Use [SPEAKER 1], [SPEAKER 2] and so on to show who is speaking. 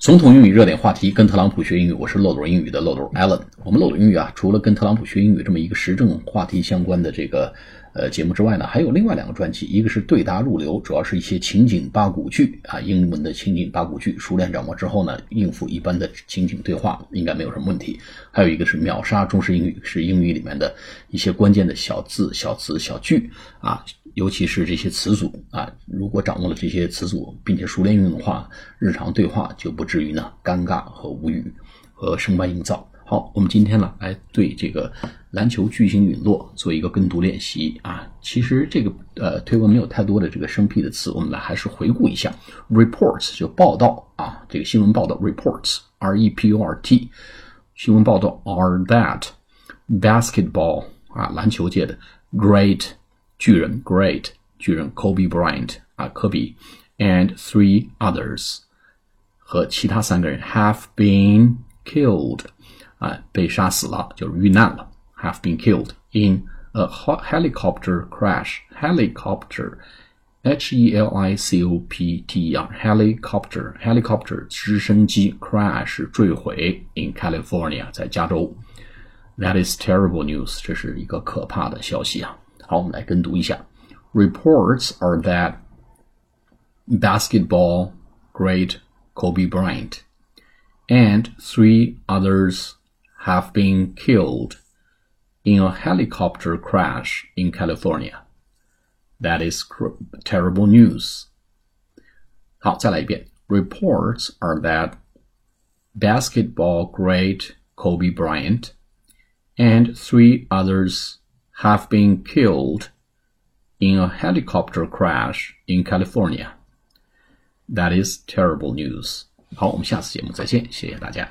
[SPEAKER 1] 总统英语热点话题，跟特朗普学英语，我是漏斗英语的漏斗 Allen。我们漏斗英语啊，除了跟特朗普学英语这么一个时政话题相关的这个呃节目之外呢，还有另外两个专辑，一个是对答入流，主要是一些情景八股句啊，英文的情景八股句，熟练掌握之后呢，应付一般的情景对话应该没有什么问题。还有一个是秒杀中式英语，是英语里面的一些关键的小字、小词、小句啊。尤其是这些词组啊，如果掌握了这些词组，并且熟练运用的话，日常对话就不至于呢尴尬和无语和生搬硬造。好，我们今天呢来对这个篮球巨星陨落做一个跟读练习啊。其实这个呃推文没有太多的这个生僻的词，我们来还是回顾一下。Reports 就报道啊，这个新闻报道 reports R E P U R T 新闻报道 are that basketball 啊篮球界的 great。巨人 Great 巨人 Kobe Bryant 啊科比，and three others 和其他三个人 have been killed 啊被杀死了就是遇难了 have been killed in a helicopter crash helicopter H E L I C O P T E R helicopter helicopter 直升机 crash 坠毁 in California 在加州 That is terrible news 这是一个可怕的消息啊。好，我们来跟读一下。Reports are that basketball great Kobe Bryant and three others have been killed in a helicopter crash in California. That is terrible news. 好，再来一遍。Reports are that basketball great Kobe Bryant and three others have been killed in a helicopter crash in California. That is terrible news. 好，我们下次节目再见，谢谢大家。